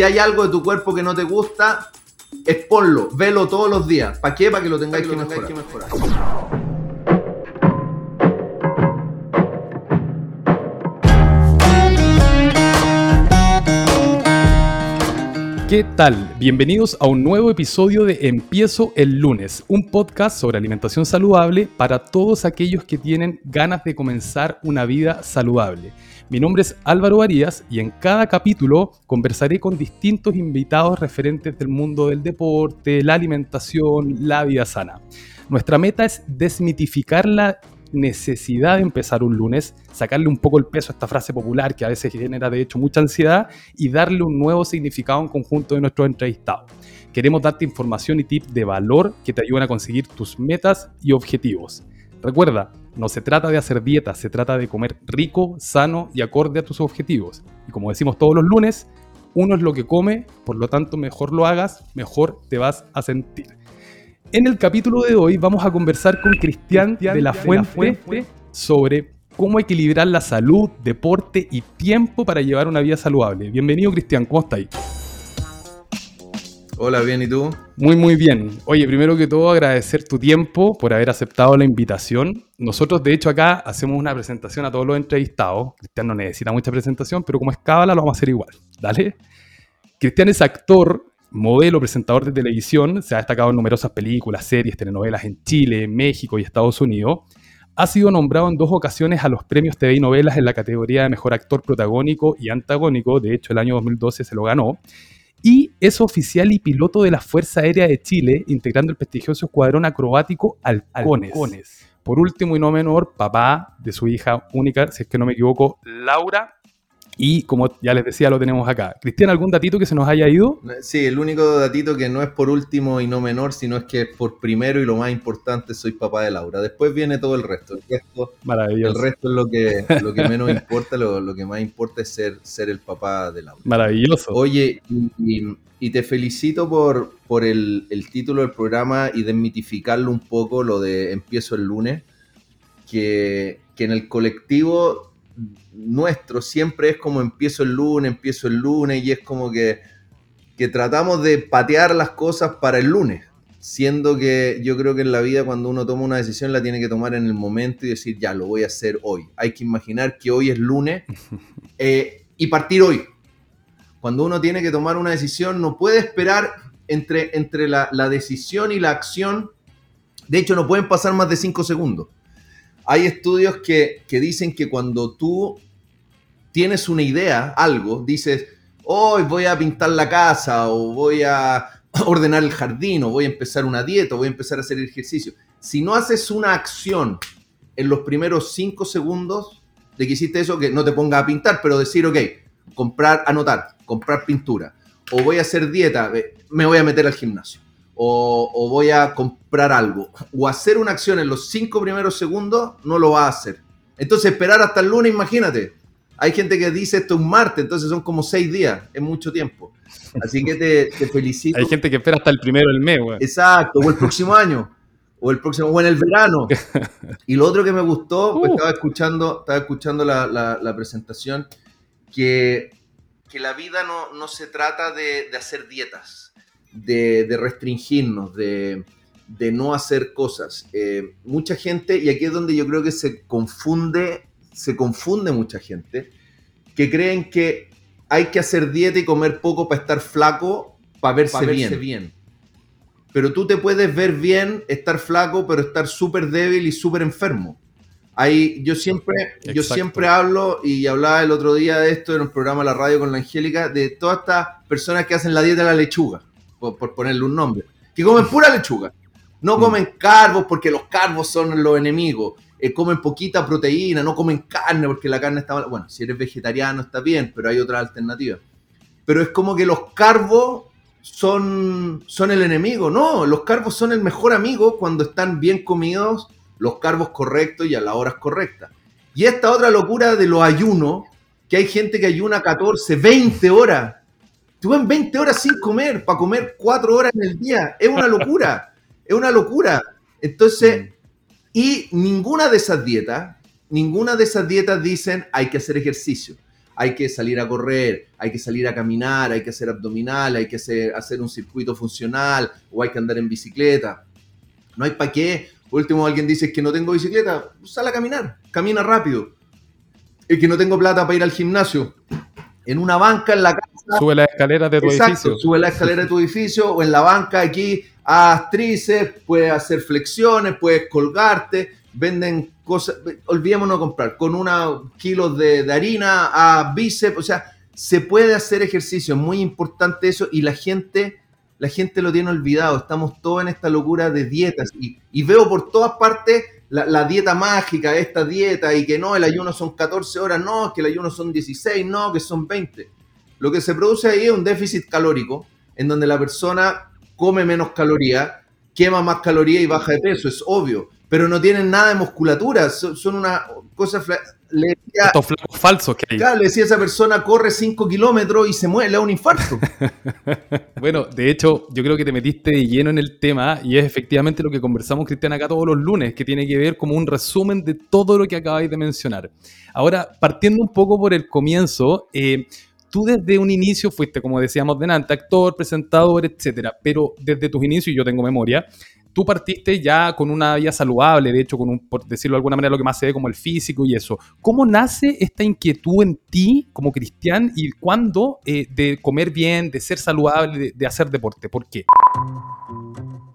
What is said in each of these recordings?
Si hay algo de tu cuerpo que no te gusta, exponlo, velo todos los días. ¿Para qué? Para que lo tengáis, que, mejorar. ¿Qué tal? Bienvenidos a un nuevo episodio de Empiezo el lunes, un podcast sobre alimentación saludable para todos aquellos que tienen ganas de comenzar una vida saludable. Mi nombre es Álvaro Arias y en cada capítulo conversaré con distintos invitados referentes del mundo del deporte, la alimentación, la vida sana. Nuestra meta es desmitificar la necesidad de empezar un lunes, sacarle un poco el peso a esta frase popular que a veces genera de hecho mucha ansiedad y darle un nuevo significado un conjunto de nuestros entrevistados. Queremos darte información y tips de valor que te ayuden a conseguir tus metas y objetivos. Recuerda, no se trata de hacer dieta, se trata de comer rico, sano y acorde a tus objetivos. Y como decimos todos los lunes, uno es lo que come, por lo tanto mejor lo hagas, mejor te vas a sentir. En el capítulo de hoy vamos a conversar con Cristian de la Fuente sobre cómo equilibrar la salud, deporte y tiempo para llevar una vida saludable. Bienvenido Cristian, ¿cómo estáis? Hola, bien, ¿y tú? Muy, muy bien. Oye, primero que todo agradecer tu tiempo por haber aceptado la invitación. Nosotros, de hecho, acá hacemos una presentación a todos los entrevistados. Cristian no necesita mucha presentación, pero como es cábala lo vamos a hacer igual. Dale. Cristian es actor, modelo, presentador de televisión. Se ha destacado en numerosas películas, series, telenovelas en Chile, México y Estados Unidos. Ha sido nombrado en dos ocasiones a los premios TV y novelas en la categoría de mejor actor protagónico y antagónico. De hecho, el año 2012 se lo ganó y es oficial y piloto de la Fuerza Aérea de Chile, integrando el prestigioso escuadrón acrobático Halcones. Por último y no menor, papá de su hija única, si es que no me equivoco, Laura, y como ya les decía, lo tenemos acá. Cristian, ¿algún datito que se nos haya ido? Sí, el único datito que no es por último y no menor, sino es que es por primero y lo más importante, soy papá de Laura. Después viene todo el resto. El resto, Maravilloso. El resto es lo que, lo que menos importa, lo, que más importa es ser, ser el papá de Laura. Maravilloso. Oye, y, te felicito por, por el, el título del programa y desmitificarlo un poco, lo de empiezo el lunes, que, que en el colectivo nuestro siempre es como empiezo el lunes, empiezo el lunes y es como que, que tratamos de patear las cosas para el lunes, siendo que yo creo que en la vida cuando uno toma una decisión la tiene que tomar en el momento y decir, ya, lo voy a hacer hoy. Hay que imaginar que hoy es lunes eh, y partir hoy. Cuando uno tiene que tomar una decisión, no puede esperar entre, entre la, la decisión y la acción. De hecho, no pueden pasar más de cinco segundos. Hay estudios que, dicen que cuando tú tienes una idea, algo, dices, hoy voy a pintar la casa o voy a ordenar el jardín o voy a empezar una dieta o voy a empezar a hacer ejercicio. Si no haces una acción en los primeros cinco segundos de que hiciste eso, que no te pongas a pintar, pero decir, ok, comprar, anotar, comprar pintura, o voy a hacer dieta, me voy a meter al gimnasio o, voy a comprar algo o hacer una acción en los cinco primeros segundos, no lo va a hacer. Entonces esperar hasta el lunes, imagínate. Hay gente que dice esto es un martes, entonces son como seis días, es mucho tiempo. Así que te, felicito. Hay gente que espera hasta el primero del mes, güey. Exacto, o el próximo año, o el próximo, o en el verano. Y lo otro que me gustó, pues, uh. estaba escuchando, estaba escuchando la, presentación, que, que, la vida no, no se trata de, de hacer dietas de, restringirnos, de, no hacer cosas. Eh, mucha gente, y aquí es donde yo creo que se confunde, se confunde mucha gente, que creen que hay que hacer dieta y comer poco para estar flaco, para verse, bien. Pero tú te puedes ver bien, estar flaco, pero estar súper débil y súper enfermo. Ahí, yo siempre, yo siempre hablo y hablaba el otro día de esto en un programa de la radio con la Angélica, de todas estas personas que hacen la dieta de la lechuga por, ponerle un nombre, que comen pura lechuga. No mm. comen carbos porque los carbos son los enemigos. Eh, comen poquita proteína, no comen carne porque la carne está Bueno, si eres vegetariano está bien, pero hay otras alternativas. Pero es como que los carbos son, son el enemigo. No, los carbos son el mejor amigo cuando están bien comidos, los carbos correctos y a las horas correctas. Y esta otra locura de los ayunos, que hay gente que ayuna 14, 20 horas En 20 horas sin comer, para comer 4 horas en el día. Es una locura. es una locura. Entonces, mm. y ninguna de esas dietas, ninguna de esas dietas dicen hay que hacer ejercicio. hay que salir a correr, hay que salir a caminar, hay que hacer abdominal, hay que hacer, hacer un circuito funcional o hay que andar en bicicleta. No hay para qué. Por último, alguien dice que no tengo bicicleta, sal a caminar, camina rápido. El que no tengo plata para ir al gimnasio, en una banca en la casa. Sube la escalera de tu edificio. Sube la escalera de tu edificio o en la banca aquí, haz tríceps, puedes hacer flexiones, puedes colgarte, venden cosas, olvidémonos de comprar, con una kilos de, de harina a bíceps, o sea, se puede hacer ejercicio, es muy importante eso y la gente la gente lo tiene olvidado. Estamos todos en esta locura de dietas y, veo por todas partes la, dieta mágica, esta dieta y que no, el ayuno son 14 horas, no, que el ayuno son 16, no, que son 20. Lo que se produce ahí es un déficit calórico en donde la persona come menos calorías, quema más calorías y baja de peso, es obvio, pero no tienen nada de musculatura, son, una cosa le decía, Estos flacos falsos que hay. Claro, le decía esa persona, corre 5 kilómetros y se muere, le da un infarto. bueno, de hecho, yo creo que te metiste de lleno en el tema y es efectivamente lo que conversamos, Cristian, acá todos los lunes, que tiene que ver como un resumen de todo lo que acabáis de mencionar. Ahora, partiendo un poco por el comienzo, eh, tú desde un inicio fuiste, como decíamos delante, actor, presentador, etcétera, pero desde tus inicios, y yo tengo memoria, tú partiste ya con una vida saludable, de hecho, con un, por decirlo de alguna manera, lo que más se ve como el físico y eso. ¿Cómo nace esta inquietud en ti como cristian y cuándo eh, de comer bien, de ser saludable, de, hacer deporte? ¿Por qué?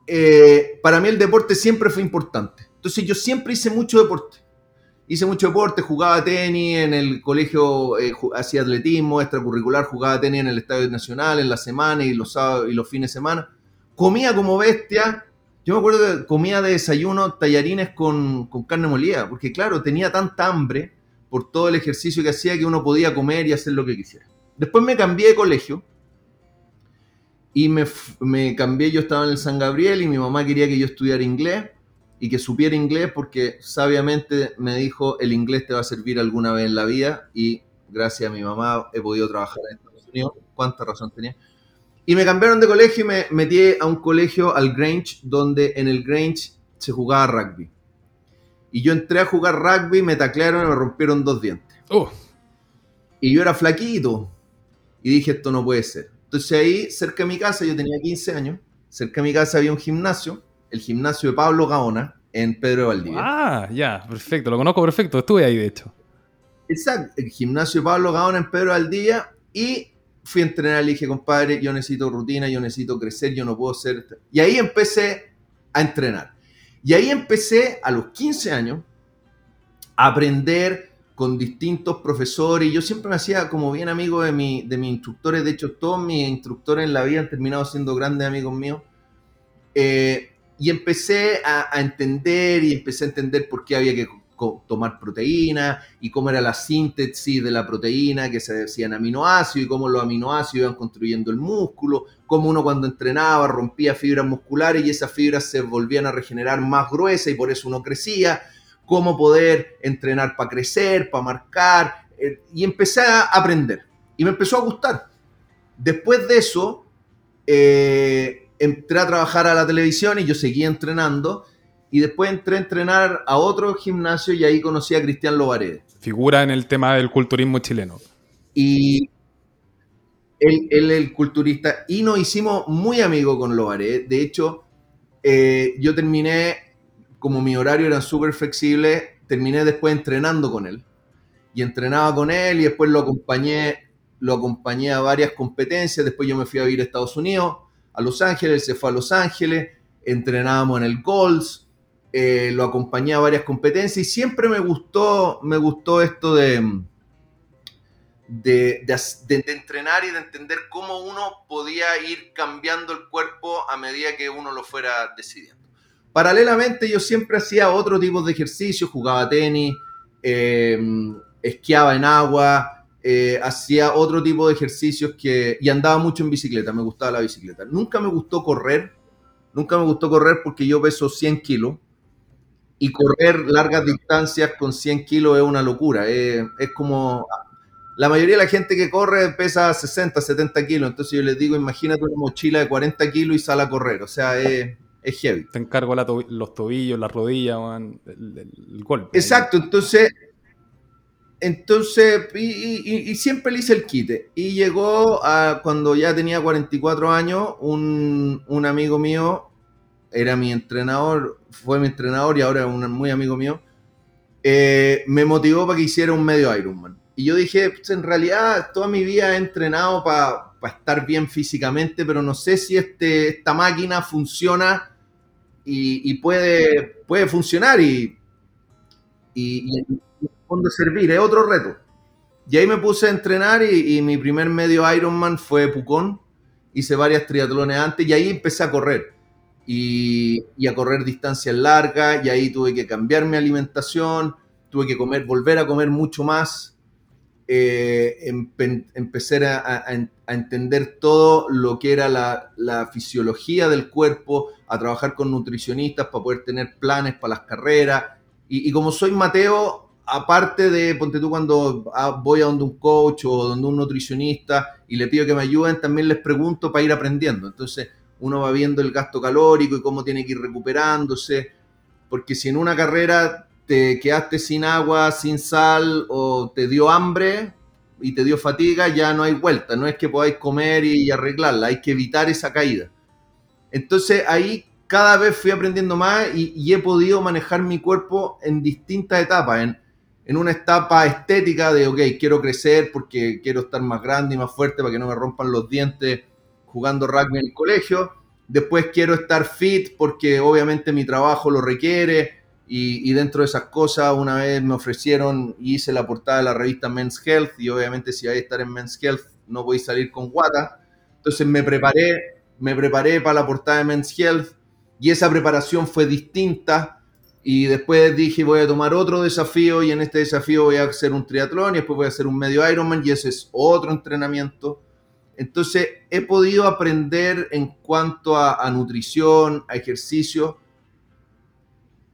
Eh, para mí el deporte siempre fue importante. Entonces yo siempre hice mucho deporte. Hice mucho deporte, jugaba tenis en el colegio, eh, hacía atletismo, extracurricular, jugaba tenis en el Estadio Nacional en la semana y los sábados y los fines de semana. Comía como bestia, yo me acuerdo que comía de desayuno tallarines con, carne molida, porque claro, tenía tanta hambre por todo el ejercicio que hacía que uno podía comer y hacer lo que quisiera. Después me cambié de colegio y me, me, cambié, yo estaba en el San Gabriel y mi mamá quería que yo estudiara inglés y que supiera inglés porque sabiamente me dijo el inglés te va a servir alguna vez en la vida y gracias a mi mamá he podido trabajar en Estados Unidos. ¿Cuánta razón tenía? Y me cambiaron de colegio y me metí a un colegio, al Grange, donde en el Grange se jugaba rugby. Y yo entré a jugar rugby, me taclearon y me rompieron dos dientes. Oh. Y yo era flaquito. Y dije, esto no puede ser. Entonces ahí, cerca de mi casa, yo tenía 15 años, cerca de mi casa había un gimnasio, el gimnasio de Pablo Gaona, en Pedro de Valdivia. Ah, ya, perfecto, lo conozco perfecto, estuve ahí de hecho. Exacto, el gimnasio de Pablo Gaona en Pedro de Valdivia y fui a entrenar y dije, compadre, yo necesito rutina, yo necesito crecer, yo no puedo ser... Y ahí empecé a entrenar. Y ahí empecé a los 15 años a aprender con distintos profesores. Yo siempre me hacía como bien amigo de, mi, de mis instructores. De hecho, todos mis instructores en la vida han terminado siendo grandes amigos míos. Eh, y empecé a, entender y empecé a entender por qué había que tomar proteína y cómo era la síntesis de la proteína, que se decían aminoácidos y cómo los aminoácidos iban construyendo el músculo, cómo uno cuando entrenaba rompía fibras musculares y esas fibras se volvían a regenerar más gruesas y por eso uno crecía, cómo poder entrenar para crecer, para marcar, eh, y empecé a aprender y me empezó a gustar. Después de eso, eh, entré a trabajar a la televisión y yo seguía entrenando y después entré a entrenar a otro gimnasio y ahí conocí a Cristian Lovaredes. Figura en el tema del culturismo chileno. Y él, es el culturista, y nos hicimos muy amigos con Lovaredes. De hecho, eh, yo terminé, como mi horario era súper flexible, terminé después entrenando con él. Y entrenaba con él y después lo acompañé, lo acompañé a varias competencias. Después yo me fui a vivir a Estados Unidos, a Los Ángeles, se fue a Los Ángeles, entrenábamos en el Golds, eh, lo acompañé a varias competencias y siempre me gustó, me gustó esto de, de, entrenar y de entender cómo uno podía ir cambiando el cuerpo a medida que uno lo fuera decidiendo. Paralelamente yo siempre hacía otro tipo de ejercicios, jugaba tenis, eh, esquiaba en agua, eh, hacía otro tipo de ejercicios que, y andaba mucho en bicicleta, me gustaba la bicicleta. Nunca me gustó correr, nunca me gustó correr porque yo peso 100 kilos y correr largas distancias con 100 kilos es una locura. Es, como. La mayoría de la gente que corre pesa 60, 70 kilos. Entonces yo les digo, imagínate una mochila de 40 kilos y sale a correr. O sea, es, es heavy. Te encargo los tobillos, las rodillas, el, golpe. Exacto. Entonces, entonces, y, siempre le hice el quite. Y llegó a, cuando ya tenía 44 años, un, un, amigo mío, era mi entrenador, fue mi entrenador y ahora es un muy amigo mío, eh, me motivó para que hiciera un medio Ironman. Y yo dije, pues, en realidad toda mi vida he entrenado para estar bien físicamente, pero no sé si este, esta máquina funciona y, puede, puede funcionar y, y, y fondo servir, es otro reto. Y ahí me puse a entrenar y, mi primer medio Ironman fue Pucón. Hice varias triatlones antes y ahí empecé a correr. Y, y, a correr distancias largas y ahí tuve que cambiar mi alimentación, tuve que comer, volver a comer mucho más eh, empecé a, entender todo lo que era la, fisiología del cuerpo, a trabajar con nutricionistas para poder tener planes para las carreras. Y, como soy Mateo, aparte de, ponte tú cuando ah, voy a donde un coach o donde un nutricionista y le pido que me ayuden, también les pregunto para ir aprendiendo. Entonces uno va viendo el gasto calórico y cómo tiene que ir recuperándose, porque si en una carrera te quedaste sin agua, sin sal o te dio hambre y te dio fatiga, ya no hay vuelta. No es que podáis comer y arreglarla, hay que evitar esa caída. Entonces ahí cada vez fui aprendiendo más y, he podido manejar mi cuerpo en distintas etapas. En una etapa estética de, ok, quiero crecer porque quiero estar más grande y más fuerte para que no me rompan los dientes jugando rugby en el colegio. Después quiero estar fit porque obviamente mi trabajo lo requiere y, dentro de esas cosas, una vez me ofrecieron, hice la portada de la revista Men's Health, y obviamente si hay que estar en Men's Health no voy a salir con guata. Entonces me preparé, me preparé para la portada de Men's Health, y esa preparación fue distinta. Y después dije, voy a tomar otro desafío, y en este desafío voy a hacer un triatlón, y después voy a hacer un medio Ironman, y ese es otro entrenamiento. Entonces he podido aprender en cuanto a, nutrición, a ejercicio,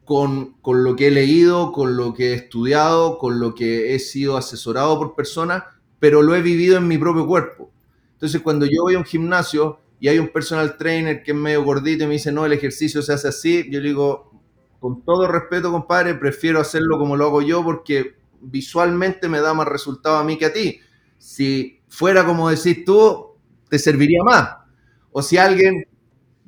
con, lo que he leído, con lo que he estudiado, con lo que he sido asesorado por personas, pero lo he vivido en mi propio cuerpo. Entonces, cuando yo voy a un gimnasio y hay un personal trainer que es medio gordito y me dice, no, el ejercicio se hace así, yo le digo, con todo respeto, compadre, prefiero hacerlo como lo hago yo porque visualmente me da más resultado a mí que a ti. Si fuera como decís tú, te serviría más. O si alguien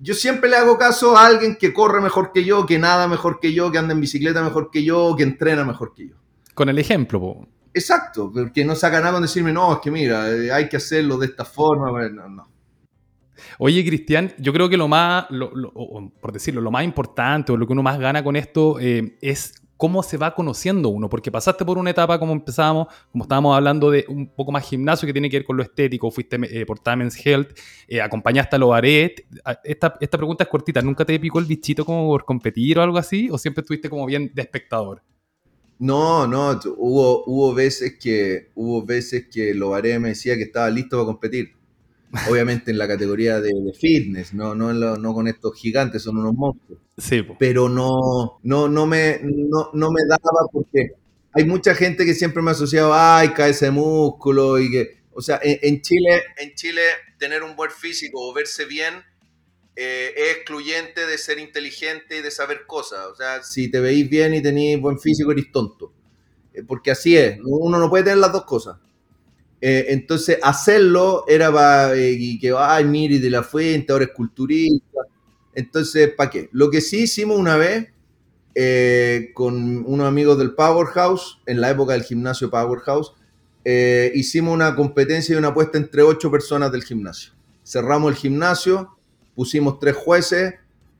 yo siempre le hago caso a alguien que corre mejor que yo, que nada mejor que yo, que anda en bicicleta mejor que yo, que entrena mejor que yo. Con el ejemplo, Exacto, porque no saca nada con decirme, no, es que mira, eh, hay que hacerlo de esta forma. No, no. Oye, Cristian, yo creo que lo más, por decirlo, lo más importante o lo que uno más gana con esto eh, es cómo se va conociendo uno, porque pasaste por una etapa como empezábamos, como estábamos hablando de un poco más gimnasio que tiene que ver con lo estético, fuiste eh, por Tamen's Health, eh, acompañaste a Lobaret. Esta, esta pregunta es cortita, ¿nunca te picó el bichito como por competir o algo así? ¿O siempre estuviste como bien de espectador? No, no, hubo, hubo veces que hubo veces que Lobaret me decía que estaba listo para competir obviamente en la categoría de, fitness, no, no, no, con estos gigantes, son unos monstruos. Sí. Pero no, no, no, me, no, no me daba porque hay mucha gente que siempre me ha asociado, ay, cae ese músculo y que, o sea, en, Chile, en Chile tener un buen físico o verse bien eh, es excluyente de ser inteligente y de saber cosas. O sea, si te veis bien y tenéis buen físico, eres tonto. Eh, porque así es, uno no puede tener las dos cosas. Eh, entonces, hacerlo era para eh, que, ay, mire, de la fuente, ahora es culturista. Entonces, ¿para qué? Lo que sí hicimos una vez eh, con unos amigos del Powerhouse, en la época del gimnasio Powerhouse, hicimos una competencia y una apuesta entre ocho personas del gimnasio. Cerramos el gimnasio, pusimos tres jueces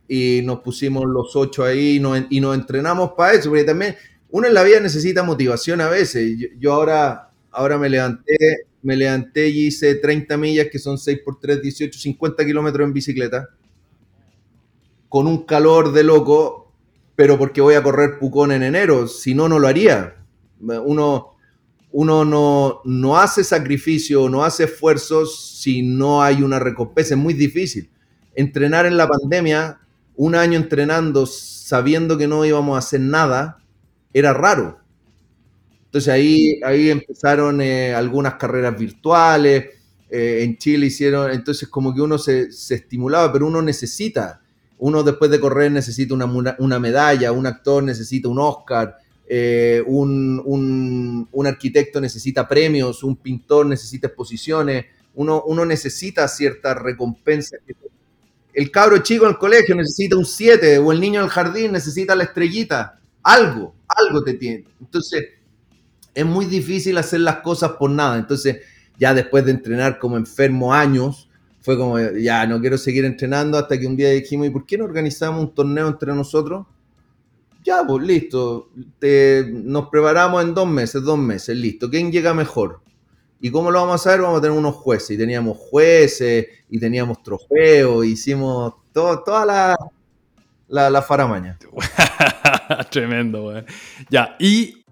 y nos pusimos los ocho ahí y nos, y nos entrenamos para eso, porque también uno en la vida necesita motivación a veces. yo ahora Ahora me levanté, me levanté y hice 30 millas, que son 6 por 3, 18, 50 kilómetros en bicicleta. Con un calor de loco, pero porque voy a correr Pucón en enero. Si no, no lo haría. Uno, uno no, no hace sacrificio, no hace esfuerzos si no hay una recompensa. Es muy difícil. Entrenar en la pandemia, un año entrenando sabiendo que no íbamos a hacer nada, era raro entonces ahí, ahí empezaron eh, algunas carreras virtuales, eh, en Chile hicieron, entonces como que uno se, estimulaba, pero uno necesita, uno después de correr necesita una, una, medalla, un actor necesita un Oscar, eh, un, un, arquitecto necesita premios, un pintor necesita exposiciones, uno, uno necesita cierta recompensa. El cabro chico en el colegio necesita un 7 o el niño en el jardín necesita la estrellita. Algo, algo te tiene. Entonces, es muy difícil hacer las cosas por nada. Entonces, ya después de entrenar como enfermo años, fue como, ya no quiero seguir entrenando hasta que un día dijimos, ¿y por qué no organizamos un torneo entre nosotros? Ya, pues listo, nos preparamos en dos meses, dos meses, listo. ¿Quién llega mejor? ¿Y cómo lo vamos a hacer? Vamos a tener unos jueces. Y teníamos jueces, y teníamos trofeos, hicimos todo, toda la, la, la faramaña. Tremendo, güey. Ya, y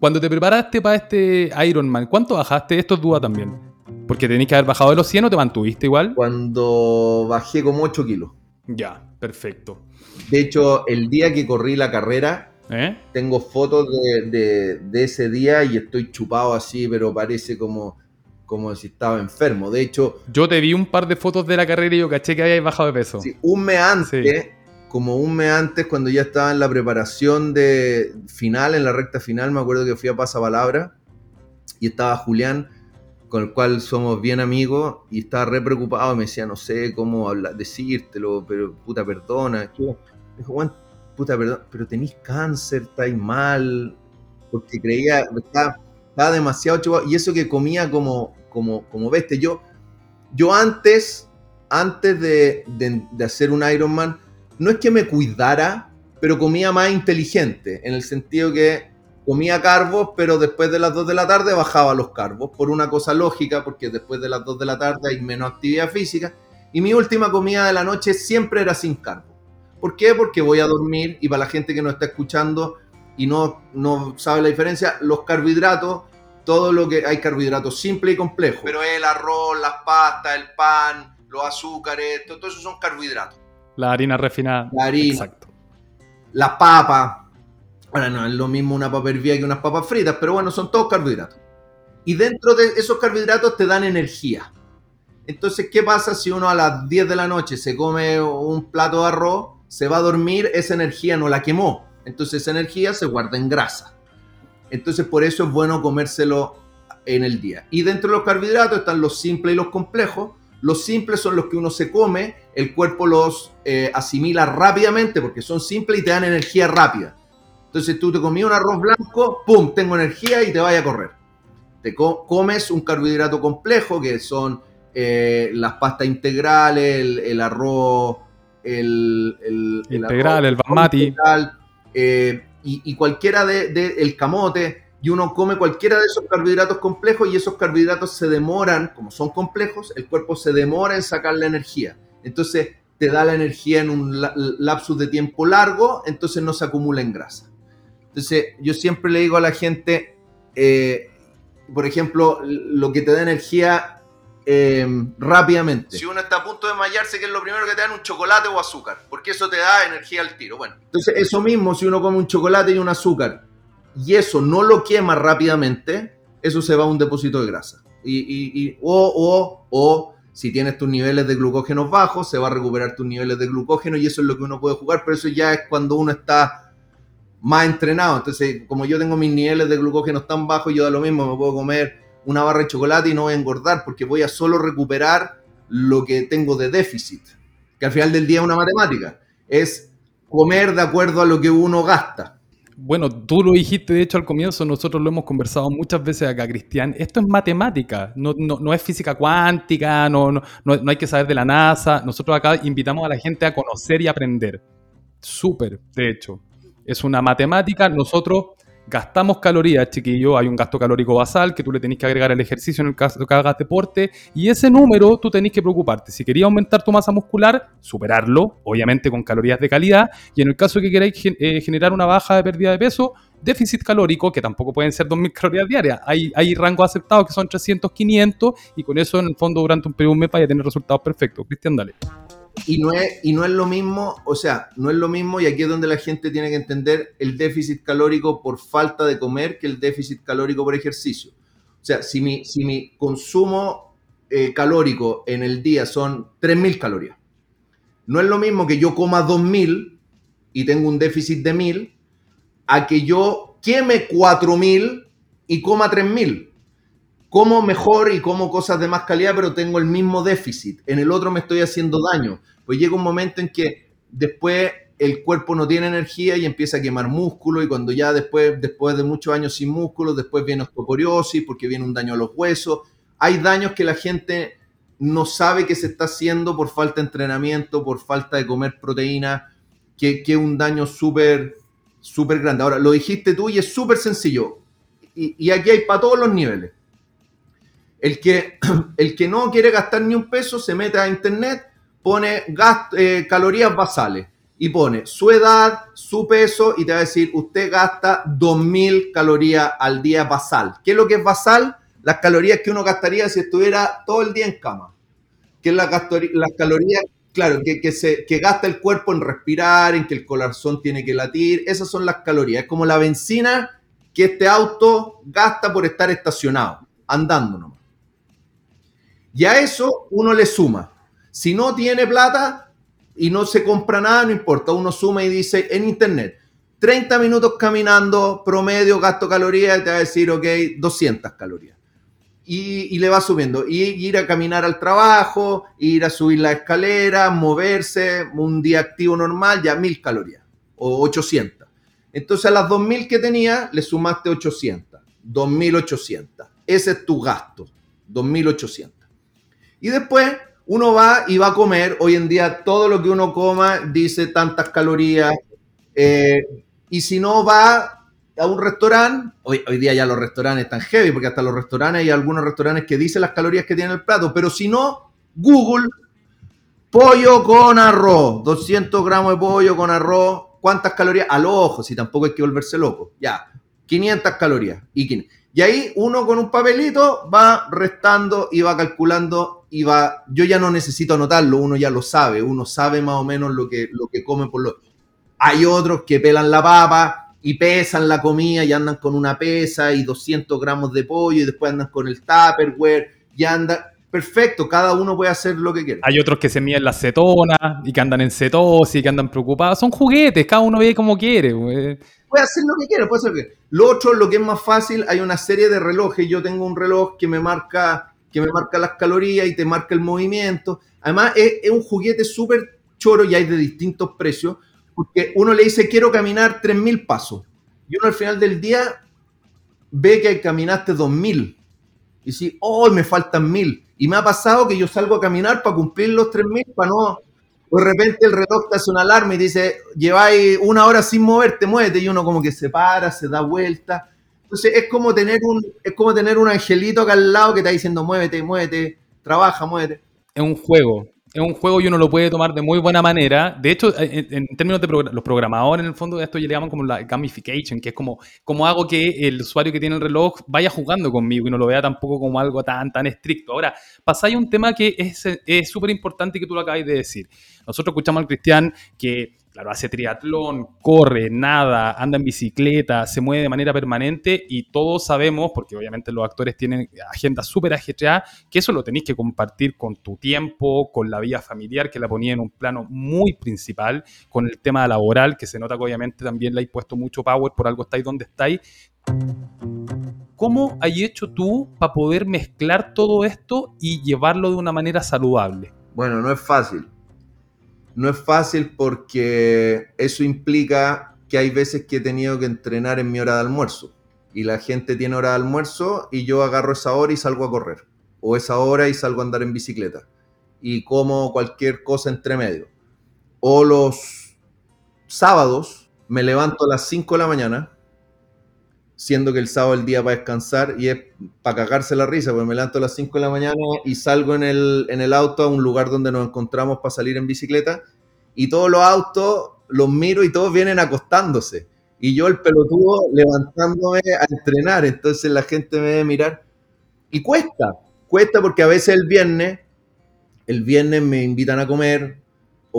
cuando te preparaste para este Ironman, ¿cuánto bajaste? Esto es duda también. Porque tenías que haber bajado de los 100 o te mantuviste igual. Cuando bajé como 8 kilos. Ya, perfecto. De hecho, el día que corrí la carrera, ¿Eh? tengo fotos de, ese día y estoy chupado así, pero parece como, como si estaba enfermo. De hecho... Yo te vi un par de fotos de la carrera y yo caché que habías bajado de peso. Sí, un mes antes como un mes antes, cuando ya estaba en la preparación de final, en la recta final, me acuerdo que fui a Pasapalabra y estaba Julián, con el cual somos bien amigos, y estaba re preocupado, me decía, no sé cómo hablar, decírtelo, pero puta, perdona. Dijo, puta, perdón, pero tenéis cáncer, estáis mal, porque creía, estaba, estaba demasiado chupado, y eso que comía como, como, como bestia. Yo, yo antes, antes de, de, de hacer un Ironman, no es que me cuidara, pero comía más inteligente, en el sentido que comía carbos, pero después de las 2 de la tarde bajaba los carbos, por una cosa lógica, porque después de las 2 de la tarde hay menos actividad física, y mi última comida de la noche siempre era sin carbo. ¿Por qué? Porque voy a dormir, y para la gente que no está escuchando y no, no sabe la diferencia, los carbohidratos, todo lo que hay carbohidratos simple y complejo, pero el arroz, las pastas, el pan, los azúcares, todo eso son carbohidratos. La harina refinada. La harina. Exacto. Las papas. Ahora no es lo mismo una papa hervida que unas papas fritas, pero bueno, son todos carbohidratos. Y dentro de esos carbohidratos te dan energía. Entonces, ¿qué pasa si uno a las 10 de la noche se come un plato de arroz, se va a dormir, esa energía no la quemó? Entonces esa energía se guarda en grasa. Entonces por eso es bueno comérselo en el día. Y dentro de los carbohidratos están los simples y los complejos. Los simples son los que uno se come, el cuerpo los eh, asimila rápidamente porque son simples y te dan energía rápida. Entonces tú te comías un arroz blanco, ¡pum! Tengo energía y te vaya a correr. Te comes un carbohidrato complejo que son eh, las pastas integrales, el, arroz, el, integral, el basmati. Eh, y, cualquiera de, de, el camote y uno come cualquiera de esos carbohidratos complejos y esos carbohidratos se demoran, como son complejos, el cuerpo se demora en sacar la energía. Entonces te da la energía en un lapsus de tiempo largo, entonces no se acumula en grasa. Entonces yo siempre le digo a la gente, eh, por ejemplo, lo que te da energía em, rápidamente. Si uno está a punto de mallarse, que es lo primero que te dan un chocolate o azúcar, porque eso te da energía al tiro. Bueno, entonces eso mismo, si uno come un chocolate y un azúcar y eso no lo quema rápidamente, eso se va a un depósito de grasa. Y, o, o, o si tienes tus niveles de glucógeno bajos, se va a recuperar tus niveles de glucógeno y eso es lo que uno puede jugar, pero eso ya es cuando uno está más entrenado. Entonces, como yo tengo mis niveles de glucógeno tan bajos, yo da lo mismo, me puedo comer una barra de chocolate y no voy a engordar porque voy a solo recuperar lo que tengo de déficit, que al final del día es una matemática, es comer de acuerdo a lo que uno gasta. Bueno, tú lo dijiste de hecho al comienzo, nosotros lo hemos conversado muchas veces acá, Cristian. Esto es matemática, no, no, es física cuántica, no, no, no, hay que saber de la NASA. Nosotros acá invitamos a la gente a conocer y aprender. Súper, de hecho. Es una matemática, nosotros gastamos calorías, chiquillo, hay un gasto calórico basal que tú le tenés que agregar al ejercicio en el caso que hagas deporte, y ese número tú tenés que preocuparte. Si querías aumentar tu masa muscular, superarlo, obviamente con calorías de calidad, y en el caso que queráis eh, generar una baja de pérdida de peso, déficit calórico, que tampoco pueden ser 2.000 calorías diarias. Hay, hay rangos aceptados que son 300, 500, y con eso en el fondo durante un periodo de un mes vaya a tener resultados perfectos. Cristian, dale. Y no, es, y no es lo mismo, o sea, no es lo mismo, y aquí es donde la gente tiene que entender el déficit calórico por falta de comer que el déficit calórico por ejercicio. O sea, si mi, si mi consumo eh, calórico en el día son 3.000 calorías, no es lo mismo que yo coma 2.000 y tengo un déficit de 1.000 a que yo queme 4.000 y coma 3.000. Como mejor y como cosas de más calidad, pero tengo el mismo déficit. En el otro me estoy haciendo daño. Pues llega un momento en que después el cuerpo no tiene energía y empieza a quemar músculo y cuando ya después, después de muchos años sin músculo, después viene osteoporiosis porque viene un daño a los huesos. Hay daños que la gente no sabe que se está haciendo por falta de entrenamiento, por falta de comer proteína, que es un daño súper, súper grande. Ahora, lo dijiste tú y es súper sencillo. Y, aquí hay para todos los niveles. El que, el que no quiere gastar ni un peso se mete a internet, pone eh, calorías basales y pone su edad, su peso y te va a decir, usted gasta 2.000 calorías al día basal. ¿Qué es lo que es basal? Las calorías que uno gastaría si estuviera todo el día en cama. ¿Qué es la las calorías, claro, que, que, se, que gasta el cuerpo en respirar, en que el corazón tiene que latir. Esas son las calorías. Es como la benzina que este auto gasta por estar estacionado, andando nomás. Y a eso uno le suma. Si no tiene plata, y no se compra nada, no importa. Uno suma y dice en internet, 30 minutos caminando, promedio, gasto calorías, y te va a decir, ok, 200 calorías. Y, le va subiendo. Y ir a caminar al trabajo, ir a subir la escalera, moverse, un día activo normal, ya 1000 calorías o 800. Entonces a las 2000 que tenía, le sumaste 800. 2800. Ese es tu gasto. 2800. Y después uno va y va a comer, hoy en día todo lo que uno coma dice tantas calorías, eh, y si no va a un restaurante, hoy, día ya los restaurantes están heavy, porque hasta los restaurantes hay algunos restaurantes que dicen las calorías que tiene el plato, pero si no, Google, pollo con arroz, 200 gramos de pollo con arroz, ¿cuántas calorías? Al ojo, si tampoco hay que volverse loco, ya, 500 calorías. Y, y ahí uno con un papelito va restando y va calculando va, yo ya no necesito anotarlo, uno ya lo sabe, uno sabe más o menos lo que, lo que come por lo... Hay otros que pelan la papa y pesan la comida y andan con una pesa y 200 gramos de pollo y después andan con el tupperware y andan... Perfecto, cada uno puede hacer lo que quiera. Hay otros que se miden las cetonas y que andan en cetosis y que andan preocupados. Son juguetes, cada uno ve como quiere. Puede hacer lo que quiera, puede hacer lo que Lo otro, lo que es más fácil, hay una serie de relojes. Yo tengo un reloj que me marca que me marca las calorías y te marca el movimiento. Además, es, un juguete súper choro y hay de distintos precios, porque uno le dice, quiero caminar 3.000 pasos. Y uno al final del día ve que caminaste 2.000. Y dice, oh, me faltan 1.000. Y me ha pasado que yo salgo a caminar para cumplir los 3.000, para no... De repente el reloj te hace una alarma y dice, lleváis una hora sin moverte, muévete. Y uno como que se para, se da vuelta entonces es como tener un, es como tener un angelito acá al lado que está diciendo muévete, muévete, trabaja, muévete. Es un juego. Es un juego y uno lo puede tomar de muy buena manera. De hecho, en, términos de los programadores, en el fondo, esto le llaman como la gamification, que es como, como hago que el usuario que tiene el reloj vaya jugando conmigo y no lo vea tampoco como algo tan, tan estricto. Ahora, pasáis un tema que es súper importante y que tú lo acabas de decir. Nosotros escuchamos al Cristian que Claro, hace triatlón, corre, nada, anda en bicicleta, se mueve de manera permanente y todos sabemos, porque obviamente los actores tienen agendas súper ajetreadas, que eso lo tenéis que compartir con tu tiempo, con la vida familiar, que la ponía en un plano muy principal, con el tema laboral, que se nota que obviamente también le hay puesto mucho power, por algo estáis donde estáis. ¿Cómo hay hecho tú para poder mezclar todo esto y llevarlo de una manera saludable? Bueno, no es fácil no es fácil porque eso implica que hay veces que he tenido que entrenar en mi hora de almuerzo. Y la gente tiene hora de almuerzo y yo agarro esa hora y salgo a correr. O esa hora y salgo a andar en bicicleta. Y como cualquier cosa entre medio. O los sábados me levanto a las 5 de la mañana siendo que el sábado es el día para descansar y es para cagarse la risa, porque me levanto a las 5 de la mañana y salgo en el, en el auto a un lugar donde nos encontramos para salir en bicicleta y todos los autos los miro y todos vienen acostándose. Y yo el pelotudo levantándome a entrenar, entonces la gente me debe mirar. Y cuesta, cuesta porque a veces el viernes, el viernes me invitan a comer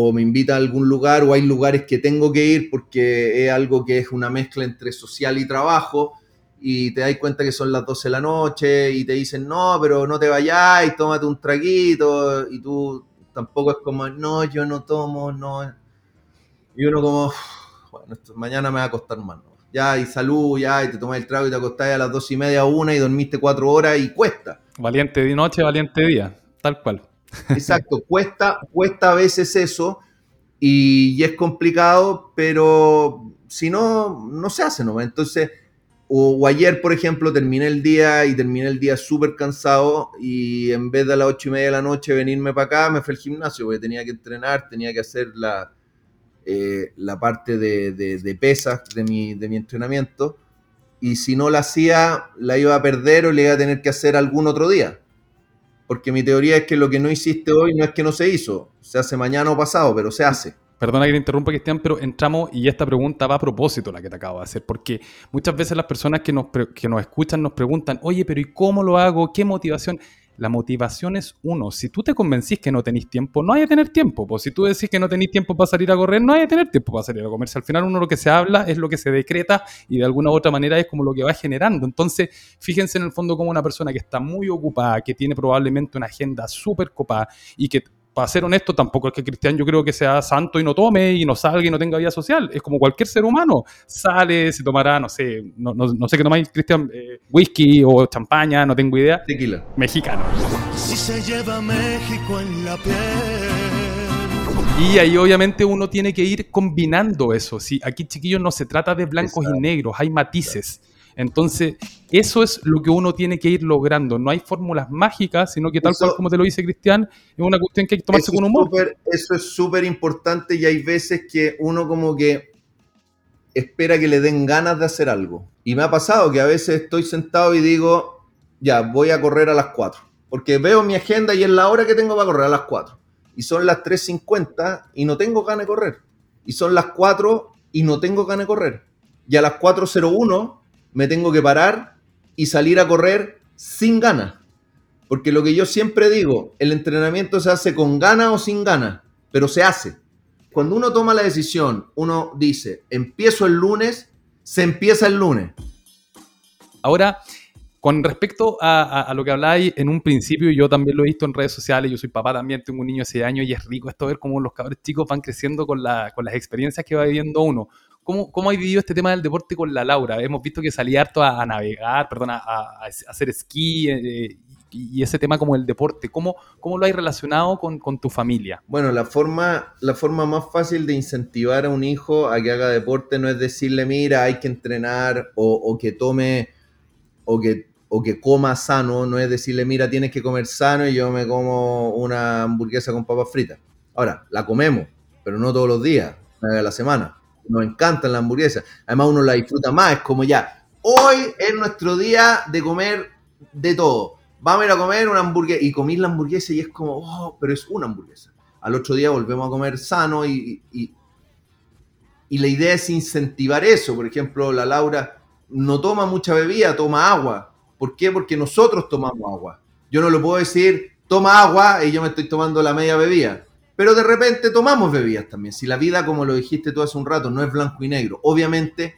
o me invitan a algún lugar o hay lugares que tengo que ir porque es algo que es una mezcla entre social y trabajo y te das cuenta que son las 12 de la noche y te dicen, no, pero no te vayáis, tómate un traguito y tú tampoco es como, no, yo no tomo, no. Y uno como, bueno, mañana me va a costar más. ya, y salud, ya, y te tomas el trago y te acostás a las dos y media o una y dormiste cuatro horas y cuesta. Valiente noche, valiente día, tal cual. Exacto, cuesta, cuesta a veces eso y, es complicado, pero si no, no se hace, ¿no? Entonces, o, ayer, por ejemplo, terminé el día y terminé el día súper cansado y en vez de a las ocho y media de la noche venirme para acá, me fui al gimnasio porque tenía que entrenar, tenía que hacer la, eh, la parte de, de, pesas de mi, de mi entrenamiento y si no la hacía, la iba a perder o le iba a tener que hacer algún otro día. Porque mi teoría es que lo que no hiciste hoy no es que no se hizo, se hace mañana o pasado, pero se hace. Perdona que te interrumpa, Cristian, pero entramos y esta pregunta va a propósito la que te acabo de hacer, porque muchas veces las personas que nos, que nos escuchan nos preguntan, oye, pero ¿y cómo lo hago? ¿Qué motivación? La motivación es uno. Si tú te convencís que no tenéis tiempo, no hay que tener tiempo. Pues si tú decís que no tenéis tiempo para salir a correr, no hay que tener tiempo para salir a comer. al final uno lo que se habla es lo que se decreta y de alguna u otra manera es como lo que va generando. Entonces, fíjense en el fondo como una persona que está muy ocupada, que tiene probablemente una agenda súper copada y que para ser honesto, tampoco es que Cristian yo creo que sea santo y no tome y no salga y no tenga vida social. Es como cualquier ser humano. Sale, se tomará, no sé, no, sé qué tomáis, Cristian, eh, whisky o champaña, no tengo idea. Tequila. Mexicano. Si se lleva México en la piel. Y ahí obviamente uno tiene que ir combinando eso. ¿sí? Aquí, chiquillos, no se trata de blancos y negros, hay matices. Entonces, eso es lo que uno tiene que ir logrando. No hay fórmulas mágicas, sino que tal cual como te lo dice Cristian, es una cuestión que hay que tomarse con humor. eso es súper importante y hay veces que uno como que espera que le den ganas de hacer algo. Y me ha pasado que a veces estoy sentado y digo, ya, voy a correr a las 4. Porque veo mi agenda y es la hora que tengo para correr a las 4. Y son las 3.50 y no tengo ganas de correr. Y son las 4 y no tengo ganas de correr. Y a las 4.01 me tengo que parar y salir a correr sin ganas. Porque lo que yo siempre digo, el entrenamiento se hace con ganas o sin ganas, pero se hace. Cuando uno toma la decisión, uno dice, empiezo el lunes, se empieza el lunes. Ahora, con respecto a, lo que habláis en un principio, yo también lo he visto en redes sociales, yo soy papá también, tengo un niño de 6 años y es rico esto ver cómo los cabros chicos van creciendo con, con las experiencias que va viviendo uno. ¿Cómo, ¿Cómo vivido este tema del deporte con la Laura? Hemos visto que salía harto a, navegar, perdón, a, hacer esquí eh, y ese tema como el deporte. ¿Cómo, cómo lo hay relacionado con, con, tu familia? Bueno, la forma, la forma más fácil de incentivar a un hijo a que haga deporte no es decirle, mira, hay que entrenar o, o que tome o que, o que coma sano, no es decirle, mira, tienes que comer sano y yo me como una hamburguesa con papas fritas. Ahora, la comemos, pero no todos los días, una vez a la semana nos encantan las hamburguesas. Además, uno la disfruta más. Es como ya, hoy es nuestro día de comer de todo. Vamos a ir a comer una hamburguesa. Y comí la hamburguesa y es como, oh, pero es una hamburguesa. Al otro día volvemos a comer sano y, y, y la idea es incentivar eso. Por ejemplo, la Laura no toma mucha bebida, toma agua. ¿Por qué? Porque nosotros tomamos agua. Yo no le puedo decir, toma agua y yo me estoy tomando la media bebida pero de repente tomamos bebidas también. Si la vida, como lo dijiste tú hace un rato, no es blanco y negro, obviamente,